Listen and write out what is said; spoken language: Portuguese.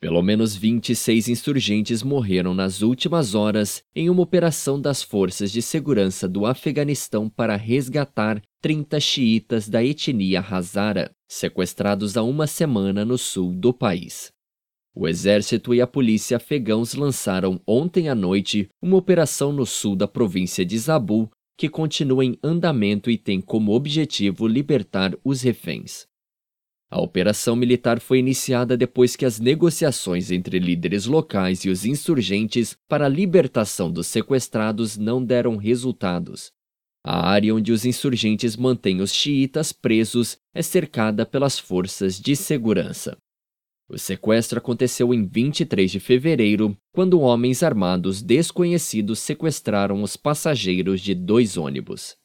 Pelo menos 26 insurgentes morreram nas últimas horas em uma operação das forças de segurança do Afeganistão para resgatar 30 xiitas da etnia Hazara, sequestrados há uma semana no sul do país. O exército e a polícia afegãos lançaram ontem à noite uma operação no sul da província de Zabul que continua em andamento e tem como objetivo libertar os reféns. A operação militar foi iniciada depois que as negociações entre líderes locais e os insurgentes para a libertação dos sequestrados não deram resultados. A área onde os insurgentes mantêm os xiitas presos é cercada pelas forças de segurança. O sequestro aconteceu em 23 de fevereiro, quando homens armados desconhecidos sequestraram os passageiros de dois ônibus.